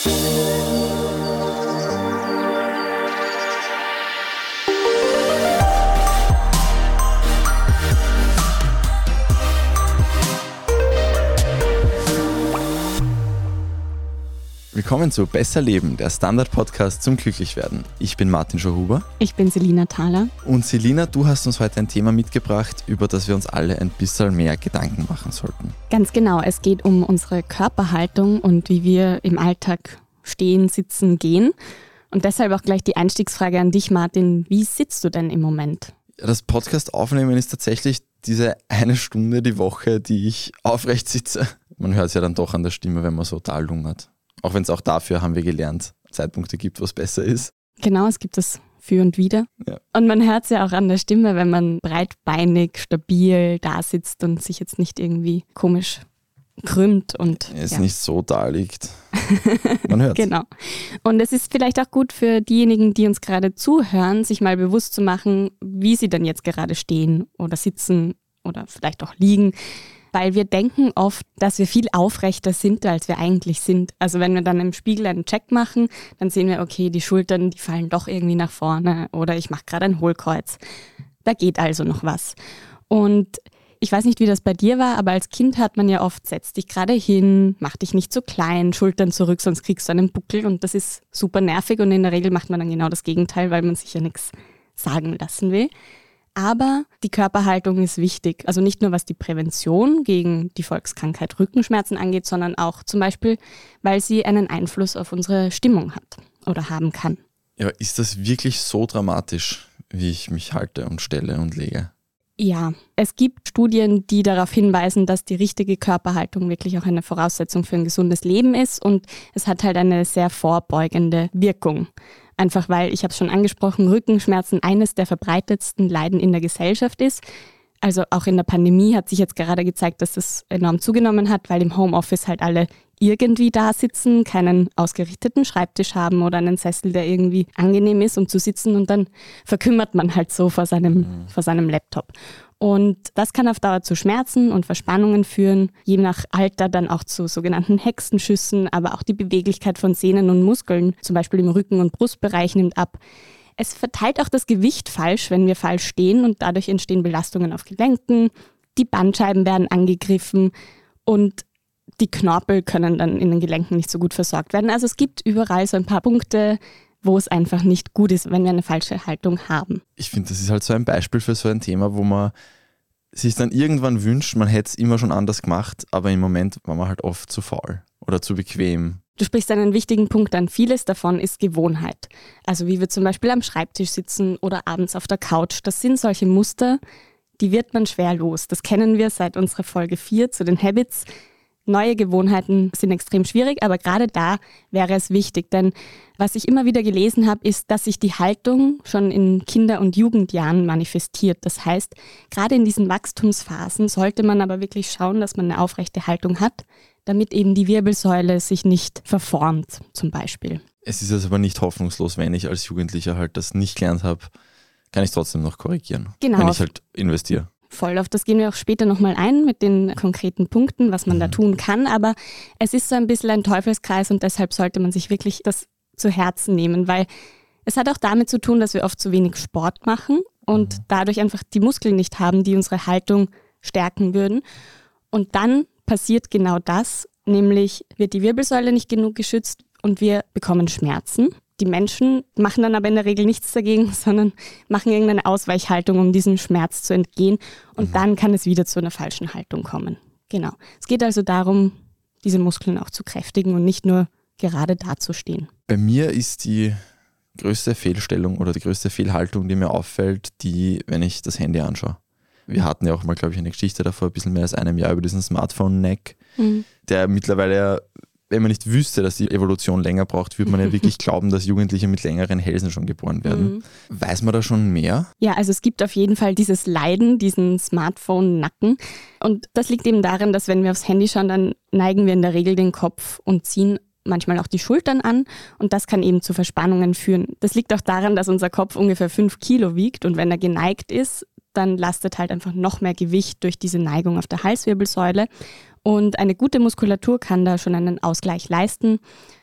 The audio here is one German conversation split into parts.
Thank you. Willkommen zu Besser Leben, der Standard-Podcast zum Glücklichwerden. Ich bin Martin Schauhuber. Ich bin Selina Thaler. Und Selina, du hast uns heute ein Thema mitgebracht, über das wir uns alle ein bisschen mehr Gedanken machen sollten. Ganz genau, es geht um unsere Körperhaltung und wie wir im Alltag stehen, sitzen, gehen. Und deshalb auch gleich die Einstiegsfrage an dich, Martin. Wie sitzt du denn im Moment? Das Podcast aufnehmen ist tatsächlich diese eine Stunde die Woche, die ich aufrecht sitze. Man hört es ja dann doch an der Stimme, wenn man so total lungert. Auch wenn es auch dafür, haben wir gelernt, Zeitpunkte gibt, was besser ist. Genau, es gibt das für und wieder. Ja. Und man hört es ja auch an der Stimme, wenn man breitbeinig, stabil da sitzt und sich jetzt nicht irgendwie komisch krümmt und es ja. nicht so da liegt. Man hört. genau. Und es ist vielleicht auch gut für diejenigen, die uns gerade zuhören, sich mal bewusst zu machen, wie sie dann jetzt gerade stehen oder sitzen oder vielleicht auch liegen weil wir denken oft, dass wir viel aufrechter sind, als wir eigentlich sind. Also wenn wir dann im Spiegel einen Check machen, dann sehen wir, okay, die Schultern, die fallen doch irgendwie nach vorne oder ich mache gerade ein Hohlkreuz. Da geht also noch was. Und ich weiß nicht, wie das bei dir war, aber als Kind hat man ja oft, setz dich gerade hin, mach dich nicht zu klein, Schultern zurück, sonst kriegst du einen Buckel und das ist super nervig und in der Regel macht man dann genau das Gegenteil, weil man sich ja nichts sagen lassen will. Aber die Körperhaltung ist wichtig. Also nicht nur was die Prävention gegen die Volkskrankheit Rückenschmerzen angeht, sondern auch zum Beispiel, weil sie einen Einfluss auf unsere Stimmung hat oder haben kann. Ja, ist das wirklich so dramatisch, wie ich mich halte und stelle und lege? Ja, es gibt Studien, die darauf hinweisen, dass die richtige Körperhaltung wirklich auch eine Voraussetzung für ein gesundes Leben ist und es hat halt eine sehr vorbeugende Wirkung. Einfach weil, ich habe es schon angesprochen, Rückenschmerzen eines der verbreitetsten Leiden in der Gesellschaft ist. Also auch in der Pandemie hat sich jetzt gerade gezeigt, dass das enorm zugenommen hat, weil im Homeoffice halt alle irgendwie da sitzen, keinen ausgerichteten Schreibtisch haben oder einen Sessel, der irgendwie angenehm ist, um zu sitzen und dann verkümmert man halt so vor seinem, mhm. vor seinem Laptop. Und das kann auf Dauer zu Schmerzen und Verspannungen führen, je nach Alter dann auch zu sogenannten Hexenschüssen, aber auch die Beweglichkeit von Sehnen und Muskeln, zum Beispiel im Rücken- und Brustbereich, nimmt ab. Es verteilt auch das Gewicht falsch, wenn wir falsch stehen und dadurch entstehen Belastungen auf Gelenken, die Bandscheiben werden angegriffen und die Knorpel können dann in den Gelenken nicht so gut versorgt werden. Also es gibt überall so ein paar Punkte, wo es einfach nicht gut ist, wenn wir eine falsche Haltung haben. Ich finde, das ist halt so ein Beispiel für so ein Thema, wo man sich dann irgendwann wünscht, man hätte es immer schon anders gemacht, aber im Moment war man halt oft zu faul oder zu bequem. Du sprichst einen wichtigen Punkt an. Vieles davon ist Gewohnheit. Also wie wir zum Beispiel am Schreibtisch sitzen oder abends auf der Couch. Das sind solche Muster, die wird man schwer los. Das kennen wir seit unserer Folge 4 zu den Habits. Neue Gewohnheiten sind extrem schwierig, aber gerade da wäre es wichtig, denn was ich immer wieder gelesen habe, ist, dass sich die Haltung schon in Kinder- und Jugendjahren manifestiert. Das heißt, gerade in diesen Wachstumsphasen sollte man aber wirklich schauen, dass man eine aufrechte Haltung hat, damit eben die Wirbelsäule sich nicht verformt, zum Beispiel. Es ist also aber nicht hoffnungslos, wenn ich als Jugendlicher halt das nicht gelernt habe, kann ich trotzdem noch korrigieren, genau. wenn ich halt investiere. Voll, auf das gehen wir auch später nochmal ein mit den konkreten Punkten, was man da mhm. tun kann. Aber es ist so ein bisschen ein Teufelskreis und deshalb sollte man sich wirklich das zu Herzen nehmen, weil es hat auch damit zu tun, dass wir oft zu wenig Sport machen und mhm. dadurch einfach die Muskeln nicht haben, die unsere Haltung stärken würden. Und dann passiert genau das, nämlich wird die Wirbelsäule nicht genug geschützt und wir bekommen Schmerzen. Die Menschen machen dann aber in der Regel nichts dagegen, sondern machen irgendeine Ausweichhaltung, um diesem Schmerz zu entgehen. Und mhm. dann kann es wieder zu einer falschen Haltung kommen. Genau. Es geht also darum, diese Muskeln auch zu kräftigen und nicht nur gerade dazustehen. Bei mir ist die größte Fehlstellung oder die größte Fehlhaltung, die mir auffällt, die, wenn ich das Handy anschaue. Wir hatten ja auch mal, glaube ich, eine Geschichte davor, ein bisschen mehr als einem Jahr über diesen Smartphone-Neck, mhm. der mittlerweile ja wenn man nicht wüsste, dass die Evolution länger braucht, würde man ja wirklich glauben, dass Jugendliche mit längeren Hälsen schon geboren werden. Mhm. Weiß man da schon mehr? Ja, also es gibt auf jeden Fall dieses Leiden, diesen Smartphone-Nacken. Und das liegt eben daran, dass wenn wir aufs Handy schauen, dann neigen wir in der Regel den Kopf und ziehen manchmal auch die Schultern an und das kann eben zu Verspannungen führen. Das liegt auch daran, dass unser Kopf ungefähr fünf Kilo wiegt und wenn er geneigt ist, dann lastet halt einfach noch mehr Gewicht durch diese Neigung auf der Halswirbelsäule und eine gute Muskulatur kann da schon einen Ausgleich leisten,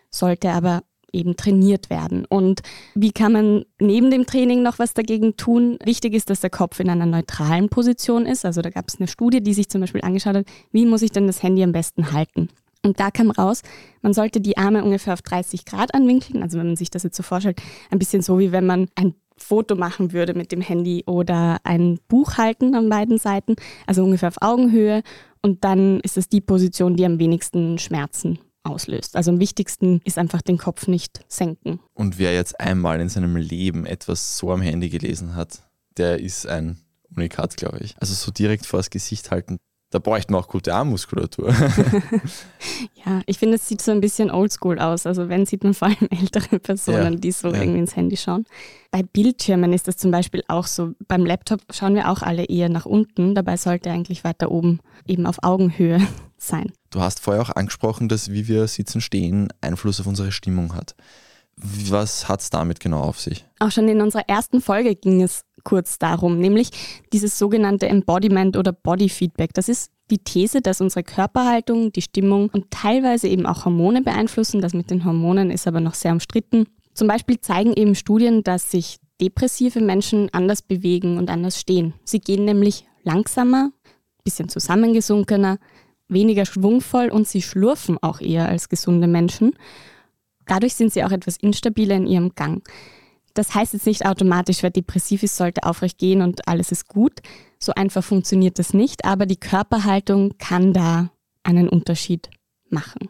sollte aber eben trainiert werden. Und wie kann man neben dem Training noch was dagegen tun? Wichtig ist, dass der Kopf in einer neutralen Position ist. Also da gab es eine Studie, die sich zum Beispiel angeschaut hat, wie muss ich denn das Handy am besten halten? Und da kam raus, man sollte die Arme ungefähr auf 30 Grad anwinkeln. Also wenn man sich das jetzt so vorstellt, ein bisschen so wie wenn man ein Foto machen würde mit dem Handy oder ein Buch halten an beiden Seiten, also ungefähr auf Augenhöhe. Und dann ist es die Position, die am wenigsten Schmerzen auslöst. Also am wichtigsten ist einfach den Kopf nicht senken. Und wer jetzt einmal in seinem Leben etwas so am Handy gelesen hat, der ist ein Unikat, glaube ich. Also so direkt vor das Gesicht halten, da bräuchte man auch gute Armmuskulatur. ja, ich finde, es sieht so ein bisschen oldschool aus. Also wenn, sieht man vor allem ältere Personen, ja, die so ja. irgendwie ins Handy schauen. Bei Bildschirmen ist das zum Beispiel auch so. Beim Laptop schauen wir auch alle eher nach unten. Dabei sollte eigentlich weiter oben eben auf Augenhöhe sein. Du hast vorher auch angesprochen, dass wie wir sitzen, stehen Einfluss auf unsere Stimmung hat. Was hat es damit genau auf sich? Auch schon in unserer ersten Folge ging es kurz darum, nämlich dieses sogenannte Embodiment oder Body Feedback. Das ist die These, dass unsere Körperhaltung, die Stimmung und teilweise eben auch Hormone beeinflussen. Das mit den Hormonen ist aber noch sehr umstritten. Zum Beispiel zeigen eben Studien, dass sich depressive Menschen anders bewegen und anders stehen. Sie gehen nämlich langsamer, bisschen zusammengesunkener, weniger schwungvoll und sie schlurfen auch eher als gesunde Menschen. Dadurch sind sie auch etwas instabiler in ihrem Gang. Das heißt jetzt nicht automatisch, wer depressiv ist, sollte aufrecht gehen und alles ist gut. So einfach funktioniert das nicht, aber die Körperhaltung kann da einen Unterschied machen.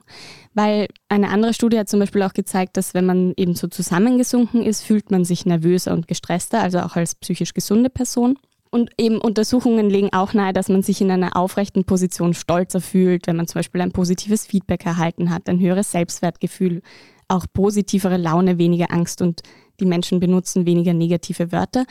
Weil eine andere Studie hat zum Beispiel auch gezeigt, dass wenn man eben so zusammengesunken ist, fühlt man sich nervöser und gestresster, also auch als psychisch gesunde Person. Und eben Untersuchungen legen auch nahe, dass man sich in einer aufrechten Position stolzer fühlt, wenn man zum Beispiel ein positives Feedback erhalten hat, ein höheres Selbstwertgefühl, auch positivere Laune, weniger Angst und die Menschen benutzen weniger negative Wörter.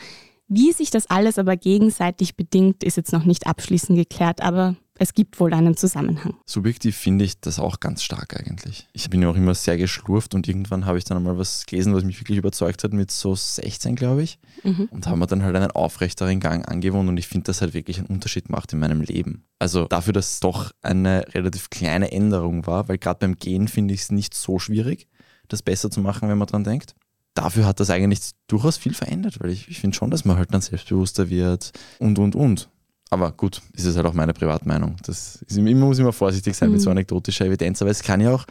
Wie sich das alles aber gegenseitig bedingt, ist jetzt noch nicht abschließend geklärt, aber es gibt wohl einen Zusammenhang. Subjektiv finde ich das auch ganz stark eigentlich. Ich bin ja auch immer sehr geschlurft und irgendwann habe ich dann einmal was gelesen, was mich wirklich überzeugt hat, mit so 16, glaube ich. Mhm. Und haben wir dann halt einen aufrechteren Gang angewohnt und ich finde, das halt wirklich einen Unterschied macht in meinem Leben. Also dafür, dass es doch eine relativ kleine Änderung war, weil gerade beim Gehen finde ich es nicht so schwierig, das besser zu machen, wenn man dran denkt dafür hat das eigentlich durchaus viel verändert, weil ich, ich finde schon, dass man halt dann selbstbewusster wird und, und, und. Aber gut, ist es halt auch meine Privatmeinung. Das ist, immer muss immer vorsichtig sein mhm. mit so anekdotischer Evidenz, aber es kann ja auch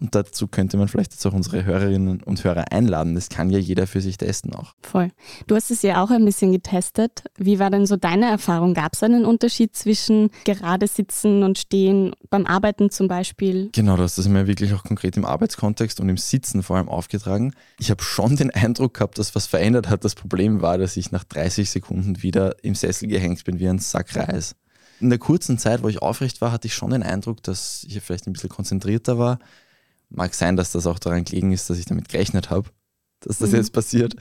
und dazu könnte man vielleicht jetzt auch unsere Hörerinnen und Hörer einladen. Das kann ja jeder für sich testen auch. Voll. Du hast es ja auch ein bisschen getestet. Wie war denn so deine Erfahrung? Gab es einen Unterschied zwischen gerade sitzen und stehen beim Arbeiten zum Beispiel? Genau, du hast das mir wirklich auch konkret im Arbeitskontext und im Sitzen vor allem aufgetragen. Ich habe schon den Eindruck gehabt, dass was verändert hat. Das Problem war, dass ich nach 30 Sekunden wieder im Sessel gehängt bin wie ein Sack Reis. In der kurzen Zeit, wo ich aufrecht war, hatte ich schon den Eindruck, dass ich vielleicht ein bisschen konzentrierter war Mag sein, dass das auch daran gelegen ist, dass ich damit gerechnet habe, dass das mhm. jetzt passiert.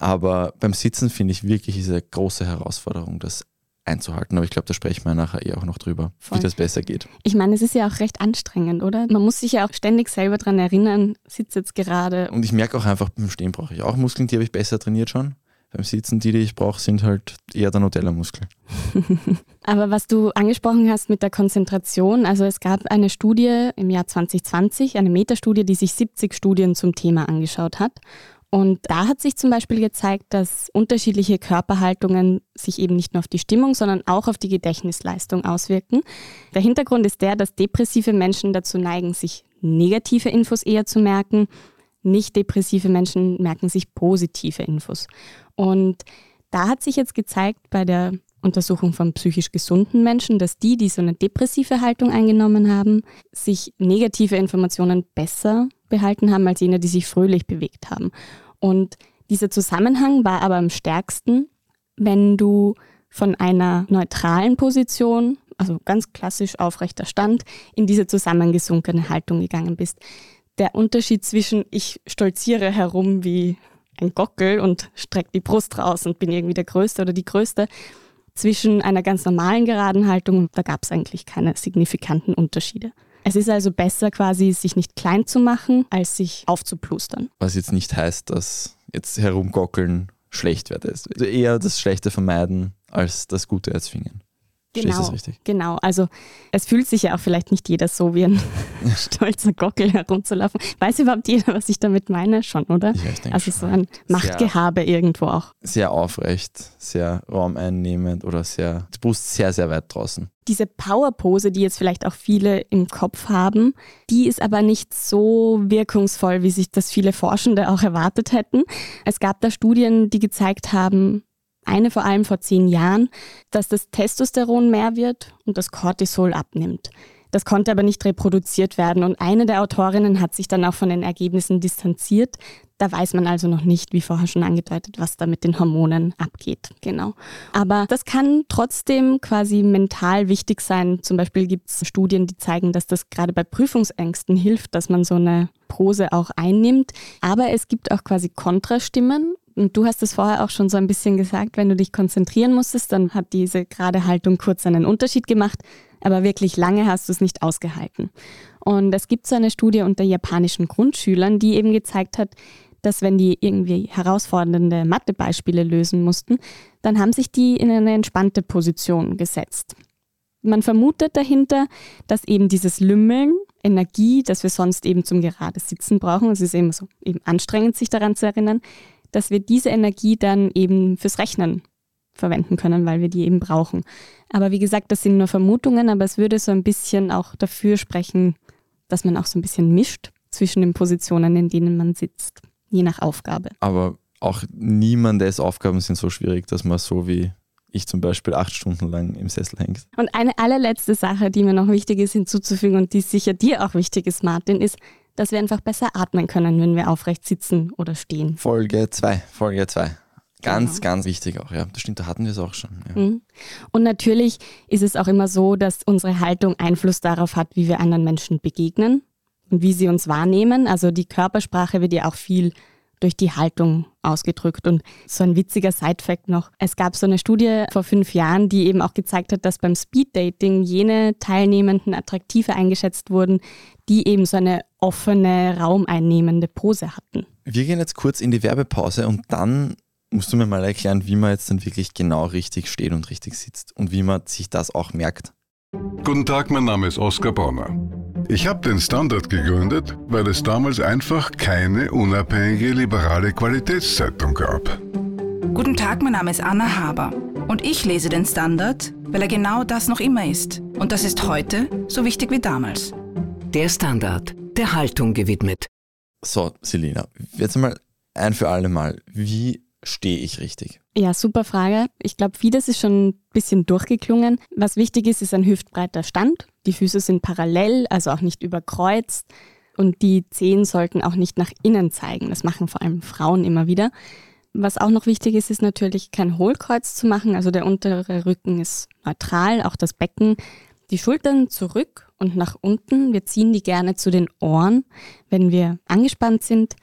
Aber beim Sitzen finde ich wirklich diese große Herausforderung, das einzuhalten. Aber ich glaube, da sprechen wir nachher eh auch noch drüber, Voll. wie das besser geht. Ich meine, es ist ja auch recht anstrengend, oder? Man muss sich ja auch ständig selber daran erinnern, sitze jetzt gerade. Und ich merke auch einfach, beim Stehen brauche ich auch Muskeln, die habe ich besser trainiert schon beim Sitzen, die, die ich brauche, sind halt eher der Nutella-Muskel. Aber was du angesprochen hast mit der Konzentration, also es gab eine Studie im Jahr 2020, eine Metastudie, die sich 70 Studien zum Thema angeschaut hat. Und da hat sich zum Beispiel gezeigt, dass unterschiedliche Körperhaltungen sich eben nicht nur auf die Stimmung, sondern auch auf die Gedächtnisleistung auswirken. Der Hintergrund ist der, dass depressive Menschen dazu neigen, sich negative Infos eher zu merken. Nicht depressive Menschen merken sich positive Infos. Und da hat sich jetzt gezeigt bei der Untersuchung von psychisch gesunden Menschen, dass die, die so eine depressive Haltung eingenommen haben, sich negative Informationen besser behalten haben als jene, die sich fröhlich bewegt haben. Und dieser Zusammenhang war aber am stärksten, wenn du von einer neutralen Position, also ganz klassisch aufrechter Stand, in diese zusammengesunkene Haltung gegangen bist. Der Unterschied zwischen ich stolziere herum wie ein Gockel und strecke die Brust raus und bin irgendwie der Größte oder die Größte. Zwischen einer ganz normalen geraden Haltung, da gab es eigentlich keine signifikanten Unterschiede. Es ist also besser quasi, sich nicht klein zu machen, als sich aufzuplustern. Was jetzt nicht heißt, dass jetzt herumgockeln schlecht wird. Also eher das Schlechte vermeiden, als das Gute erzwingen. Genau, das genau. Also es fühlt sich ja auch vielleicht nicht jeder so wie ein stolzer Gockel herumzulaufen. Weiß überhaupt jeder, was ich damit meine? Schon, oder? Ja, ich denke also so ein Machtgehabe irgendwo auch. Sehr aufrecht, sehr raumeinnehmend oder sehr, die Brust sehr, sehr weit draußen. Diese Powerpose, die jetzt vielleicht auch viele im Kopf haben, die ist aber nicht so wirkungsvoll, wie sich das viele Forschende auch erwartet hätten. Es gab da Studien, die gezeigt haben, eine vor allem vor zehn Jahren, dass das Testosteron mehr wird und das Cortisol abnimmt. Das konnte aber nicht reproduziert werden und eine der Autorinnen hat sich dann auch von den Ergebnissen distanziert. Da weiß man also noch nicht, wie vorher schon angedeutet, was da mit den Hormonen abgeht. Genau. Aber das kann trotzdem quasi mental wichtig sein. Zum Beispiel gibt es Studien, die zeigen, dass das gerade bei Prüfungsängsten hilft, dass man so eine Pose auch einnimmt. Aber es gibt auch quasi Kontrastimmen und du hast es vorher auch schon so ein bisschen gesagt, wenn du dich konzentrieren musstest, dann hat diese gerade Haltung kurz einen Unterschied gemacht, aber wirklich lange hast du es nicht ausgehalten. Und es gibt so eine Studie unter japanischen Grundschülern, die eben gezeigt hat, dass wenn die irgendwie herausfordernde Mathebeispiele lösen mussten, dann haben sich die in eine entspannte Position gesetzt. Man vermutet dahinter, dass eben dieses Lümmeln Energie, das wir sonst eben zum gerade Sitzen brauchen, es ist eben so eben anstrengend, sich daran zu erinnern, dass wir diese Energie dann eben fürs Rechnen verwenden können, weil wir die eben brauchen. Aber wie gesagt, das sind nur Vermutungen, aber es würde so ein bisschen auch dafür sprechen, dass man auch so ein bisschen mischt zwischen den Positionen, in denen man sitzt, je nach Aufgabe. Aber auch niemandes Aufgaben sind so schwierig, dass man so wie ich zum Beispiel acht Stunden lang im Sessel hängt. Und eine allerletzte Sache, die mir noch wichtig ist hinzuzufügen und die sicher dir auch wichtig ist, Martin, ist, dass wir einfach besser atmen können, wenn wir aufrecht sitzen oder stehen. Folge 2, Folge 2. Ganz, Genau. ganz wichtig auch, ja. Das stimmt, da hatten wir es auch schon. Ja. Mhm. Und natürlich ist es auch immer so, dass unsere Haltung Einfluss darauf hat, wie wir anderen Menschen begegnen und wie sie uns wahrnehmen. Also die Körpersprache wird ja auch viel durch die Haltung ausgedrückt. Und so ein witziger Side-Fact noch. Es gab so eine Studie vor fünf Jahren, die eben auch gezeigt hat, dass beim Speed-Dating jene Teilnehmenden attraktiver eingeschätzt wurden, die eben so eine offene, raumeinnehmende Pose hatten. Wir gehen jetzt kurz in die Werbepause und dann musst du mir mal erklären, wie man jetzt dann wirklich genau richtig steht und richtig sitzt und wie man sich das auch merkt. Guten Tag, mein Name ist Oskar Bonner. Ich habe den Standard gegründet, weil es damals einfach keine unabhängige liberale Qualitätszeitung gab. Guten Tag, mein Name ist Anna Haber und ich lese den Standard, weil er genau das noch immer ist. Und das ist heute so wichtig wie damals. Der Standard, der Haltung gewidmet. So, Selina, jetzt mal ein für alle Mal, wie stehe ich richtig? Ja, super Frage. Ich glaube, vieles ist schon ein bisschen durchgeklungen. Was wichtig ist, ist ein hüftbreiter Stand. Die Füße sind parallel, also auch nicht überkreuzt. Und die Zehen sollten auch nicht nach innen zeigen. Das machen vor allem Frauen immer wieder. Was auch noch wichtig ist, ist natürlich kein Hohlkreuz zu machen. Also der untere Rücken ist neutral, auch das Becken. Die Schultern zurück und nach unten. Wir ziehen die gerne zu den Ohren, wenn wir angespannt sind.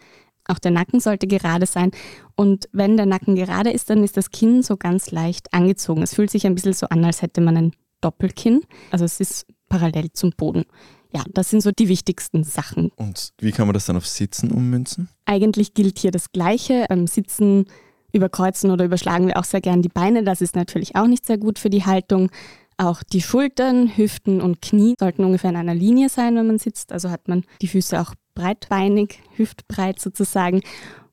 Auch der Nacken sollte gerade sein. Und wenn der Nacken gerade ist, dann ist das Kinn so ganz leicht angezogen. Es fühlt sich ein bisschen so an, als hätte man ein Doppelkinn. Also es ist parallel zum Boden. Ja, das sind so die wichtigsten Sachen. Und wie kann man das dann auf Sitzen ummünzen? Eigentlich gilt hier das Gleiche. Beim Sitzen überkreuzen oder überschlagen wir auch sehr gern die Beine. Das ist natürlich auch nicht sehr gut für die Haltung. Auch die Schultern, Hüften und Knie sollten ungefähr in einer Linie sein, wenn man sitzt. Also hat man die Füße auch breitbeinig, hüftbreit sozusagen.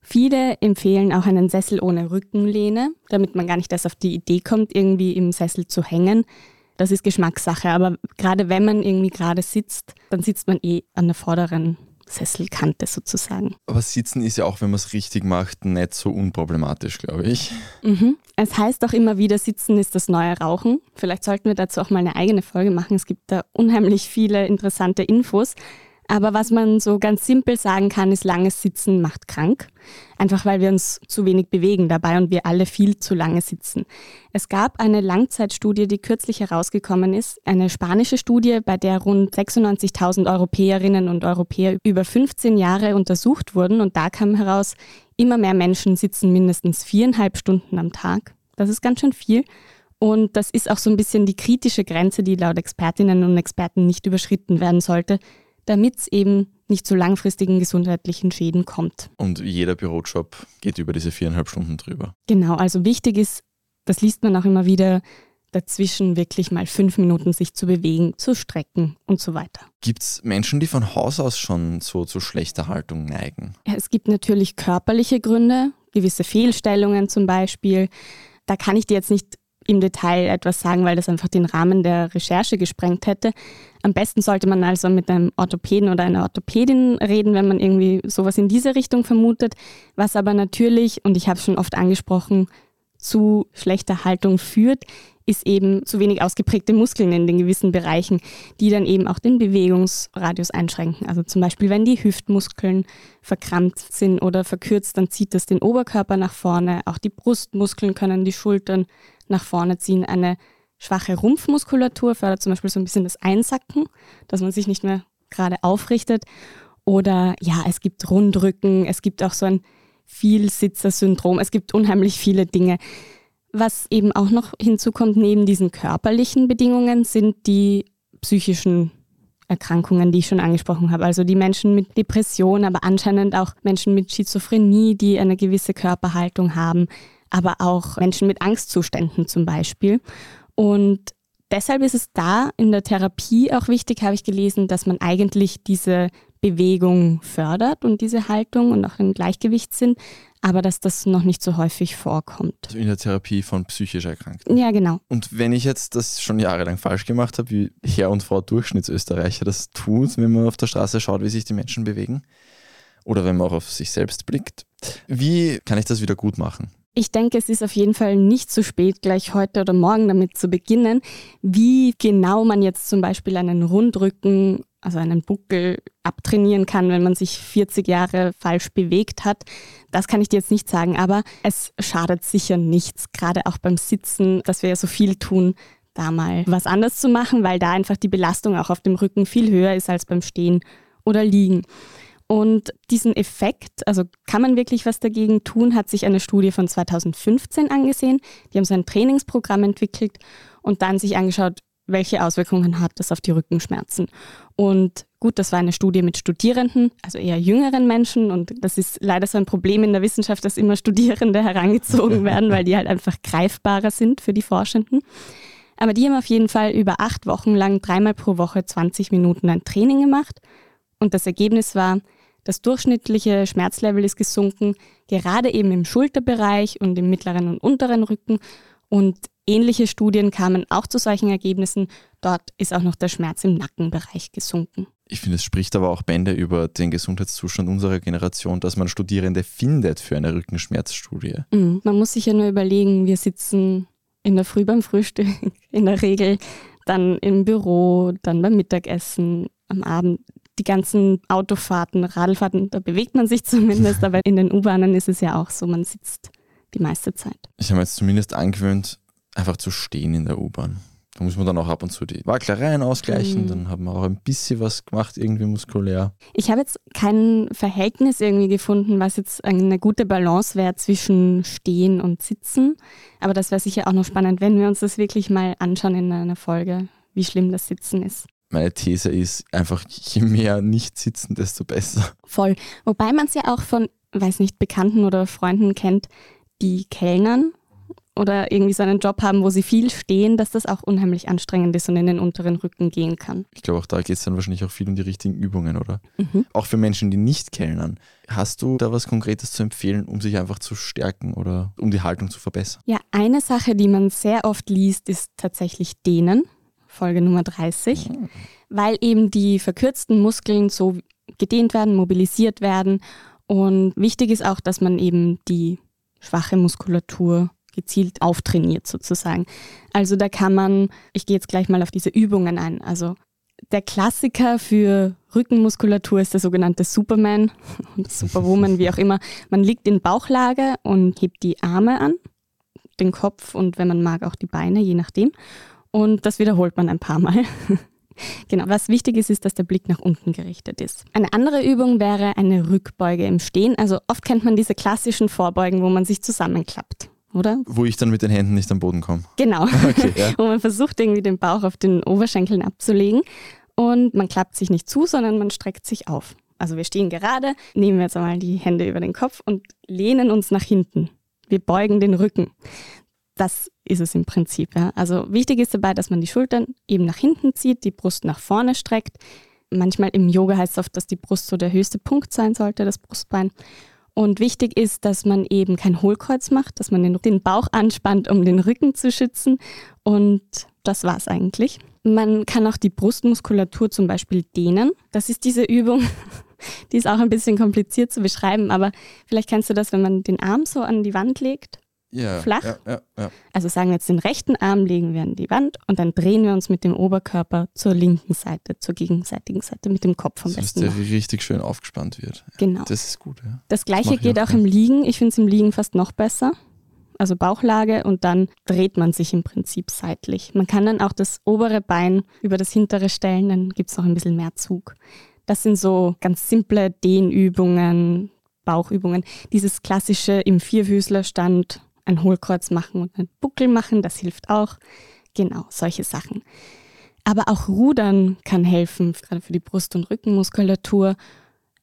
Viele empfehlen auch einen Sessel ohne Rückenlehne, damit man gar nicht erst auf die Idee kommt, irgendwie im Sessel zu hängen. Das ist Geschmackssache, aber gerade wenn man irgendwie gerade sitzt, dann sitzt man eh an der vorderen Sesselkante sozusagen. Aber Sitzen ist ja auch, wenn man es richtig macht, nicht so unproblematisch, glaube ich. Mhm. Es heißt auch immer wieder, Sitzen ist das neue Rauchen. Vielleicht sollten wir dazu auch mal eine eigene Folge machen. Es gibt da unheimlich viele interessante Infos. Aber was man so ganz simpel sagen kann, ist, langes Sitzen macht krank. Einfach weil wir uns zu wenig bewegen dabei und wir alle viel zu lange sitzen. Es gab eine Langzeitstudie, die kürzlich herausgekommen ist, eine spanische Studie, bei der rund 96.000 Europäerinnen und Europäer über 15 Jahre untersucht wurden. Und da kam heraus, immer mehr Menschen sitzen mindestens viereinhalb Stunden am Tag. Das ist ganz schön viel. Und das ist auch so ein bisschen die kritische Grenze, die laut Expertinnen und Experten nicht überschritten werden sollte, damit es eben nicht zu langfristigen gesundheitlichen Schäden kommt. Und jeder Bürojob geht über diese viereinhalb Stunden drüber. Genau, also wichtig ist, das liest man auch immer wieder, dazwischen wirklich mal fünf Minuten sich zu bewegen, zu strecken und so weiter. Gibt es Menschen, die von Haus aus schon so zu schlechter Haltung neigen? Ja, es gibt natürlich körperliche Gründe, gewisse Fehlstellungen zum Beispiel. Da kann ich dir jetzt nicht im Detail etwas sagen, weil das einfach den Rahmen der Recherche gesprengt hätte. Am besten sollte man also mit einem Orthopäden oder einer Orthopädin reden, wenn man irgendwie sowas in diese Richtung vermutet. Was aber natürlich, und ich habe es schon oft angesprochen, zu schlechter Haltung führt, ist eben zu wenig ausgeprägte Muskeln in den gewissen Bereichen, die dann eben auch den Bewegungsradius einschränken. Also zum Beispiel, wenn die Hüftmuskeln verkrampft sind oder verkürzt, dann zieht das den Oberkörper nach vorne. Auch die Brustmuskeln können die Schultern nach vorne ziehen. Eine schwache Rumpfmuskulatur fördert zum Beispiel so ein bisschen das Einsacken, dass man sich nicht mehr gerade aufrichtet. Oder ja, es gibt Rundrücken, es gibt auch so ein Vielsitzer-Syndrom, es gibt unheimlich viele Dinge. Was eben auch noch hinzukommt neben diesen körperlichen Bedingungen sind die psychischen Erkrankungen, die ich schon angesprochen habe. Also die Menschen mit Depression, aber anscheinend auch Menschen mit Schizophrenie, die eine gewisse Körperhaltung haben, aber auch Menschen mit Angstzuständen zum Beispiel. Und deshalb ist es da in der Therapie auch wichtig, habe ich gelesen, dass man eigentlich diese Bewegung fördert und diese Haltung und auch im Gleichgewicht sind, aber dass das noch nicht so häufig vorkommt. Also in der Therapie von psychisch Erkrankten. Ja, genau. Und wenn ich jetzt das schon jahrelang falsch gemacht habe, wie Herr und Frau Durchschnittsösterreicher das tut, wenn man auf der Straße schaut, wie sich die Menschen bewegen, oder wenn man auch auf sich selbst blickt, wie kann ich das wieder gut machen? Ich denke, es ist auf jeden Fall nicht zu spät, gleich heute oder morgen damit zu beginnen. Wie genau man jetzt zum Beispiel einen Rundrücken, also einen Buckel abtrainieren kann, wenn man sich 40 Jahre falsch bewegt hat, das kann ich dir jetzt nicht sagen. Aber es schadet sicher nichts, gerade auch beim Sitzen, dass wir ja so viel tun, da mal was anders zu machen, weil da einfach die Belastung auch auf dem Rücken viel höher ist als beim Stehen oder Liegen. Und diesen Effekt, also kann man wirklich was dagegen tun, hat sich eine Studie von 2015 angesehen. Die haben so ein Trainingsprogramm entwickelt und dann sich angeschaut, welche Auswirkungen hat das auf die Rückenschmerzen. Und gut, das war eine Studie mit Studierenden, also eher jüngeren Menschen. Und das ist leider so ein Problem in der Wissenschaft, dass immer Studierende herangezogen werden, weil die halt einfach greifbarer sind für die Forschenden. Aber die haben auf jeden Fall über acht Wochen lang dreimal pro Woche 20 Minuten ein Training gemacht. Und das Ergebnis war, das durchschnittliche Schmerzlevel ist gesunken, gerade eben im Schulterbereich und im mittleren und unteren Rücken. Und ähnliche Studien kamen auch zu solchen Ergebnissen. Dort ist auch noch der Schmerz im Nackenbereich gesunken. Ich finde, es spricht aber auch Bände über den Gesundheitszustand unserer Generation, dass man Studierende findet für eine Rückenschmerzstudie. Mhm. Man muss sich ja nur überlegen, wir sitzen in der Früh beim Frühstück, in der Regel, dann im Büro, dann beim Mittagessen, am Abend die ganzen Autofahrten, Radfahrten, da bewegt man sich zumindest, aber in den U-Bahnen ist es ja auch so, man sitzt die meiste Zeit. Ich habe mir jetzt zumindest angewöhnt, einfach zu stehen in der U-Bahn. Da muss man dann auch ab und zu die Wacklereien ausgleichen, mhm. dann haben wir auch ein bisschen was gemacht, irgendwie muskulär. Ich habe jetzt kein Verhältnis irgendwie gefunden, was jetzt eine gute Balance wäre zwischen Stehen und Sitzen. Aber das wäre sicher auch noch spannend, wenn wir uns das wirklich mal anschauen in einer Folge, wie schlimm das Sitzen ist meine These ist einfach, je mehr nicht sitzen, desto besser. Voll. Wobei man es ja auch von, weiß nicht, Bekannten oder Freunden kennt, die Kellnern oder irgendwie so einen Job haben, wo sie viel stehen, dass das auch unheimlich anstrengend ist und in den unteren Rücken gehen kann. Ich glaube, auch da geht es dann wahrscheinlich auch viel um die richtigen Übungen, oder? Mhm. Auch für Menschen, die nicht kellnern. Hast du da was Konkretes zu empfehlen, um sich einfach zu stärken oder um die Haltung zu verbessern? Ja, eine Sache, die man sehr oft liest, ist tatsächlich Dehnen. Folge Nummer 30, mhm. weil eben die verkürzten Muskeln so gedehnt werden, mobilisiert werden. Und wichtig ist auch, dass man eben die schwache Muskulatur gezielt auftrainiert sozusagen. Also da kann man, ich gehe jetzt gleich mal auf diese Übungen ein. Also der Klassiker für Rückenmuskulatur ist der sogenannte Superman und Superwoman, wie auch immer. Man liegt in Bauchlage und hebt die Arme an, den Kopf und wenn man mag auch die Beine, je nachdem. Und das wiederholt man ein paar Mal. Genau, was wichtig ist, ist, dass der Blick nach unten gerichtet ist. Eine andere Übung wäre eine Rückbeuge im Stehen. Also oft kennt man diese klassischen Vorbeugen, wo man sich zusammenklappt. Oder? Wo ich dann mit den Händen nicht am Boden komme. Genau. Okay, ja. wo man versucht, irgendwie den Bauch auf den Oberschenkeln abzulegen. Und man klappt sich nicht zu, sondern man streckt sich auf. Also wir stehen gerade, nehmen jetzt einmal die Hände über den Kopf und lehnen uns nach hinten. Wir beugen den Rücken. Das ist es im Prinzip. Ja. Also wichtig ist dabei, dass man die Schultern eben nach hinten zieht, die Brust nach vorne streckt. Manchmal im Yoga heißt es oft, dass die Brust so der höchste Punkt sein sollte, das Brustbein. Und wichtig ist, dass man eben kein Hohlkreuz macht, dass man den, den Bauch anspannt, um den Rücken zu schützen. Und das war es eigentlich. Man kann auch die Brustmuskulatur zum Beispiel dehnen. Das ist diese Übung. Die ist auch ein bisschen kompliziert zu beschreiben, aber vielleicht kennst du das, wenn man den Arm so an die Wand legt ja, flach. Ja, ja. Also sagen wir jetzt den rechten Arm legen wir an die Wand und dann drehen wir uns mit dem Oberkörper zur linken Seite, zur gegenseitigen Seite mit dem Kopf am So, dass besten. der noch. richtig schön aufgespannt wird. Genau. Das ist gut, ja. Das gleiche ich geht auch auch im. Liegen. Ich finde es im Liegen fast noch besser. Also Bauchlage und dann dreht man sich im Prinzip seitlich. Man kann dann auch das obere Bein über das hintere stellen, dann gibt es noch ein bisschen mehr Zug. Das sind so ganz simple Dehnübungen, Bauchübungen. Dieses klassische im Vierfüßlerstand ein Hohlkreuz machen und einen Buckel machen, das hilft auch. Genau, solche Sachen. Aber auch Rudern kann helfen, gerade für die Brust- und Rückenmuskulatur.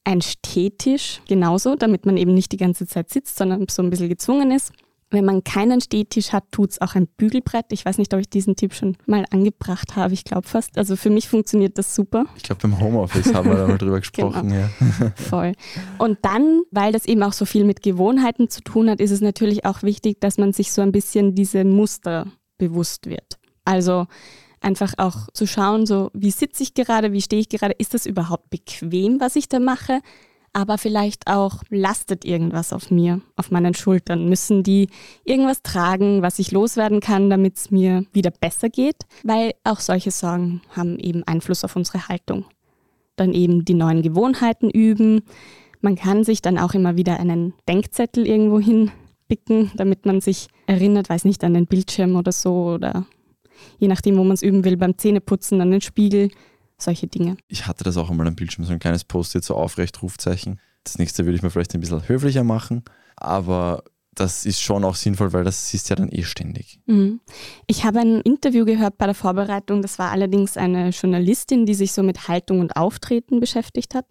Ein Stehtisch genauso, damit man eben nicht die ganze Zeit sitzt, sondern so ein bisschen gezwungen ist. Wenn man keinen Stehtisch hat, tut es auch ein Bügelbrett. Ich weiß nicht, ob ich diesen Tipp schon mal angebracht habe. Ich glaube fast. Also für mich funktioniert das super. Ich glaube, beim Homeoffice haben wir da mal drüber gesprochen. Genau. Ja. Voll. Und dann, weil das eben auch so viel mit Gewohnheiten zu tun hat, ist es natürlich auch wichtig, dass man sich so ein bisschen diese Muster bewusst wird. Also einfach auch zu schauen, so wie sitze ich gerade, wie stehe ich gerade, ist das überhaupt bequem, was ich da mache? Aber vielleicht auch lastet irgendwas auf mir, auf meinen Schultern. Müssen die irgendwas tragen, was ich loswerden kann, damit es mir wieder besser geht? Weil auch solche Sorgen haben eben Einfluss auf unsere Haltung dann eben die neuen Gewohnheiten üben. Man kann sich dann auch immer wieder einen Denkzettel irgendwo hinpicken, damit man sich erinnert, weiß nicht, an den Bildschirm oder so oder je nachdem, wo man es üben will, beim Zähneputzen an den Spiegel, solche Dinge. Ich hatte das auch einmal am Bildschirm, so ein kleines Post-it, so aufrecht, Rufzeichen. Das nächste würde ich mir vielleicht ein bisschen höflicher machen, aber das ist schon auch sinnvoll, weil das du ja dann eh ständig. Mhm. Ich habe ein Interview gehört bei der Vorbereitung. Das war allerdings eine Journalistin, die sich so mit Haltung und Auftreten beschäftigt hat.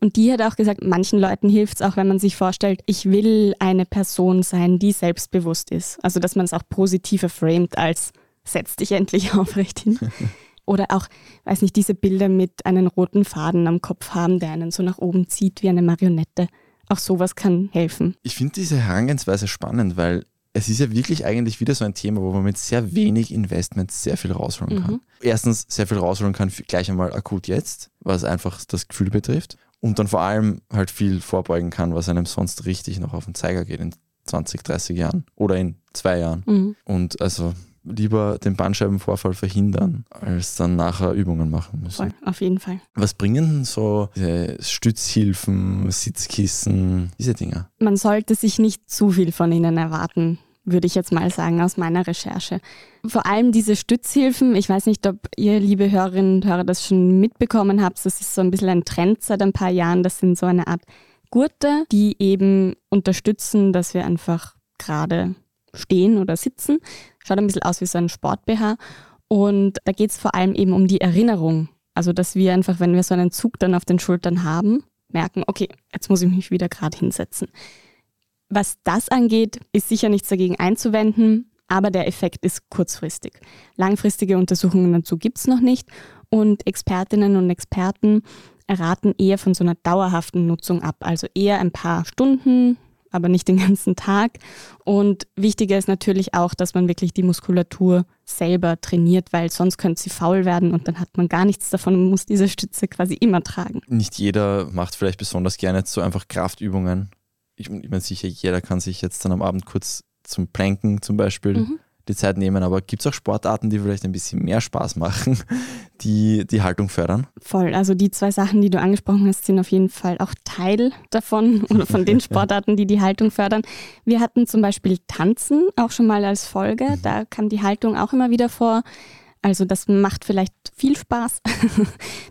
Und die hat auch gesagt, manchen Leuten hilft es auch, wenn man sich vorstellt, ich will eine Person sein, die selbstbewusst ist. Also dass man es auch positiver framet als setz dich endlich aufrecht hin. Oder auch, weiß nicht, diese Bilder mit einem roten Faden am Kopf haben, der einen so nach oben zieht wie eine Marionette. Auch sowas kann helfen. Ich finde diese Herangehensweise spannend, weil es ist ja wirklich eigentlich wieder so ein Thema, wo man mit sehr wenig Investment sehr viel rausholen kann. Erstens sehr viel rausholen kann, gleich einmal akut jetzt, was einfach das Gefühl betrifft. Und dann vor allem halt viel vorbeugen kann, was einem sonst richtig noch auf den Zeiger geht in 20, 30 Jahren oder in zwei Jahren. Mhm. Und also lieber den Bandscheibenvorfall verhindern, als dann nachher Übungen machen müssen. Voll, auf jeden Fall. Was bringen denn so diese Stützhilfen, Sitzkissen, diese Dinger? Man sollte sich nicht zu viel von ihnen erwarten, würde ich jetzt mal sagen, aus meiner Recherche. Vor allem diese Stützhilfen, ich weiß nicht, ob ihr, liebe Hörerinnen und Hörer, das schon mitbekommen habt, das ist so ein bisschen ein Trend seit ein paar Jahren. Das sind so eine Art Gurte, die eben unterstützen, dass wir einfach gerade stehen oder sitzen. Schaut ein bisschen aus wie so ein Sport-BH. Und da geht es vor allem eben um die Erinnerung. Also, dass wir einfach, wenn wir so einen Zug dann auf den Schultern haben, merken, okay, jetzt muss ich mich wieder gerade hinsetzen. Was das angeht, ist sicher nichts dagegen einzuwenden, aber der Effekt ist kurzfristig. Langfristige Untersuchungen dazu gibt es noch nicht und Expertinnen und Experten raten eher von so einer dauerhaften Nutzung ab, also eher ein paar Stunden, aber nicht den ganzen Tag. Und wichtiger ist natürlich auch, dass man wirklich die Muskulatur selber trainiert, weil sonst könnte sie faul werden und dann hat man gar nichts davon und muss diese Stütze quasi immer tragen. Nicht jeder macht vielleicht besonders gerne jetzt so einfach Kraftübungen. Ich, ich meine sicher, jeder kann sich jetzt dann am Abend kurz zum Planken zum Beispiel Mhm. Die Zeit nehmen, aber gibt es auch Sportarten, die vielleicht ein bisschen mehr Spaß machen, die die Haltung fördern? Voll. Also die zwei Sachen, die du angesprochen hast, sind auf jeden Fall auch Teil davon oder von den Sportarten, die die Haltung fördern. Wir hatten zum Beispiel Tanzen auch schon mal als Folge. Da kam die Haltung auch immer wieder vor. Also das macht vielleicht viel Spaß.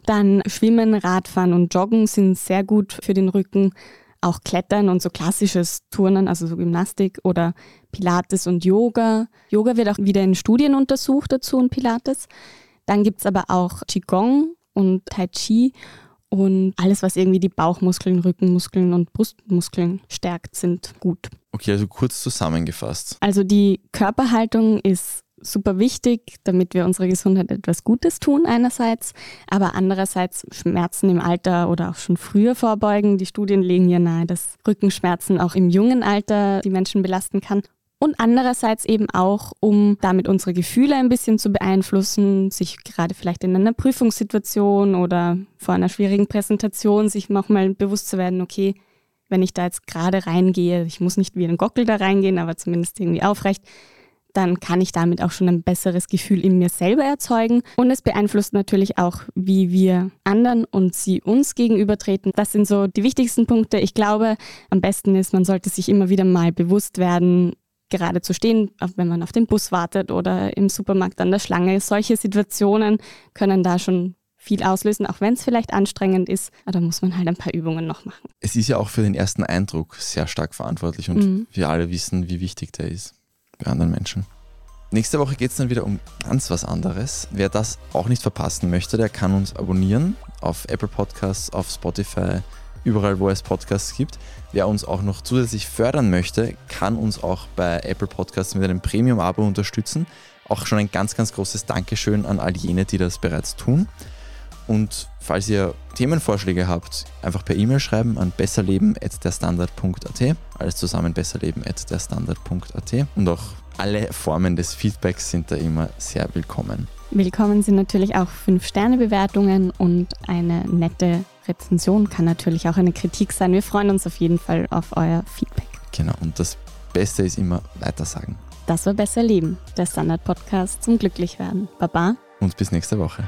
Dann Schwimmen, Radfahren und Joggen sind sehr gut für den Rücken. Auch Klettern und so klassisches Turnen, also so Gymnastik oder Pilates und Yoga. Yoga wird auch wieder in Studien untersucht dazu und Pilates. Dann gibt es aber auch Qigong und Tai Chi und alles, was irgendwie die Bauchmuskeln, Rückenmuskeln und Brustmuskeln stärkt, sind gut. Okay, also kurz zusammengefasst. Also die Körperhaltung ist super wichtig, damit wir unserer Gesundheit etwas Gutes tun einerseits, aber andererseits Schmerzen im Alter oder auch schon früher vorbeugen. Die Studien legen ja nahe, dass Rückenschmerzen auch im jungen Alter die Menschen belasten kann. Und andererseits eben auch, um damit unsere Gefühle ein bisschen zu beeinflussen, sich gerade vielleicht in einer Prüfungssituation oder vor einer schwierigen Präsentation sich nochmal bewusst zu werden, okay, wenn ich da jetzt gerade reingehe, ich muss nicht wie ein Gockel da reingehen, aber zumindest irgendwie aufrecht, dann kann ich damit auch schon ein besseres Gefühl in mir selber erzeugen. Und es beeinflusst natürlich auch, wie wir anderen und sie uns gegenübertreten. Das sind so die wichtigsten Punkte. Ich glaube, am besten ist, man sollte sich immer wieder mal bewusst werden, gerade zu stehen, wenn man auf den Bus wartet oder im Supermarkt an der Schlange. Solche Situationen können da schon viel auslösen, auch wenn es vielleicht anstrengend ist. Aber da muss man halt ein paar Übungen noch machen. Es ist ja auch für den ersten Eindruck sehr stark verantwortlich und mhm. wir alle wissen, wie wichtig der ist bei anderen Menschen. Nächste Woche geht es dann wieder um ganz was anderes. Wer das auch nicht verpassen möchte, der kann uns abonnieren auf Apple Podcasts, auf Spotify, überall wo es Podcasts gibt. Wer uns auch noch zusätzlich fördern möchte, kann uns auch bei Apple Podcasts mit einem Premium-Abo unterstützen. Auch schon ein ganz, ganz großes Dankeschön an all jene, die das bereits tun. Und falls ihr Themenvorschläge habt, einfach per E-Mail schreiben an besserleben.derstandard.at. Alles zusammen besserleben.derstandard.at. Und auch alle Formen des Feedbacks sind da immer sehr willkommen. Willkommen sind natürlich auch 5-Sterne-Bewertungen und eine nette Rezension kann natürlich auch eine Kritik sein. Wir freuen uns auf jeden Fall auf euer Feedback. Genau, und das Beste ist immer weitersagen. Das war Besser Leben, der Standard-Podcast zum Glücklichwerden. Baba. Und bis nächste Woche.